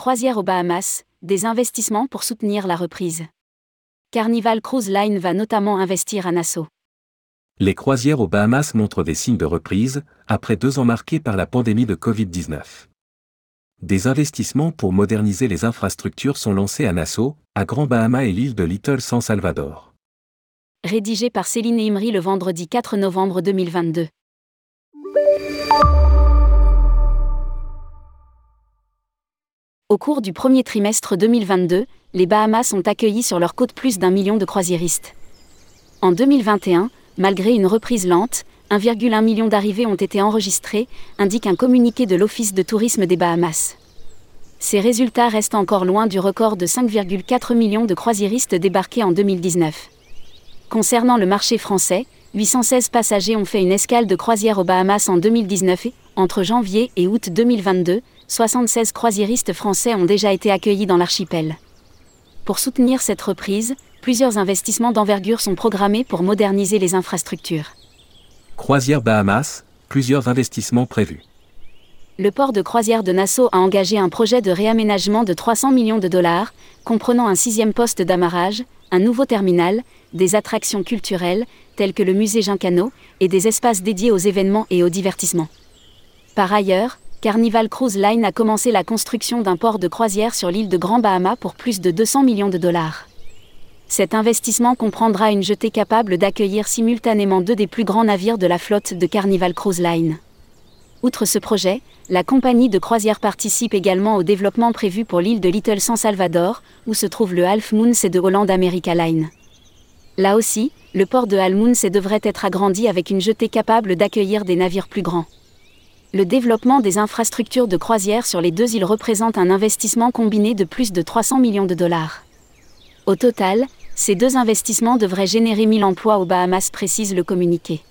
Croisière aux Bahamas, des investissements pour soutenir la reprise. Carnival Cruise Line va notamment investir à Nassau. Les croisières aux Bahamas montrent des signes de reprise, après deux ans marqués par la pandémie de Covid-19. Des investissements pour moderniser les infrastructures sont lancés à Nassau, à Grand Bahama et l'île de Little San Salvador. Rédigé par Céline Imri le vendredi 4 novembre 2022. Au cours du premier trimestre 2022, les Bahamas ont accueilli sur leur côte plus d'un million de croisiéristes. En 2021, malgré une reprise lente, 1,1 million d'arrivées ont été enregistrées, indique un communiqué de l'Office de tourisme des Bahamas. Ces résultats restent encore loin du record de 5,4 millions de croisiéristes débarqués en 2019. Concernant le marché français, 816 passagers ont fait une escale de croisière aux Bahamas en 2019 et, entre janvier et août 2022, 76 croisiéristes français ont déjà été accueillis dans l'archipel. Pour soutenir cette reprise, plusieurs investissements d'envergure sont programmés pour moderniser les infrastructures. Croisière Bahamas, plusieurs investissements prévus. Le port de croisière de Nassau a engagé un projet de réaménagement de 300 millions de dollars, comprenant un sixième poste d'amarrage, un nouveau terminal, des attractions culturelles, telles que le musée Gincano, et des espaces dédiés aux événements et au divertissement. Par ailleurs, Carnival Cruise Line a commencé la construction d'un port de croisière sur l'île de Grand Bahama pour plus de 200 millions de dollars. Cet investissement comprendra une jetée capable d'accueillir simultanément deux des plus grands navires de la flotte de Carnival Cruise Line. Outre ce projet, la compagnie de croisière participe également au développement prévu pour l'île de Little San Salvador, où se trouve le Half Moon et de Holland America Line. Là aussi, le port de Half Moon devrait être agrandi avec une jetée capable d'accueillir des navires plus grands le développement des infrastructures de croisière sur les deux îles représente un investissement combiné de plus de 300 millions de dollars. Au total, ces deux investissements devraient générer 1000 emplois aux Bahamas, précise le communiqué.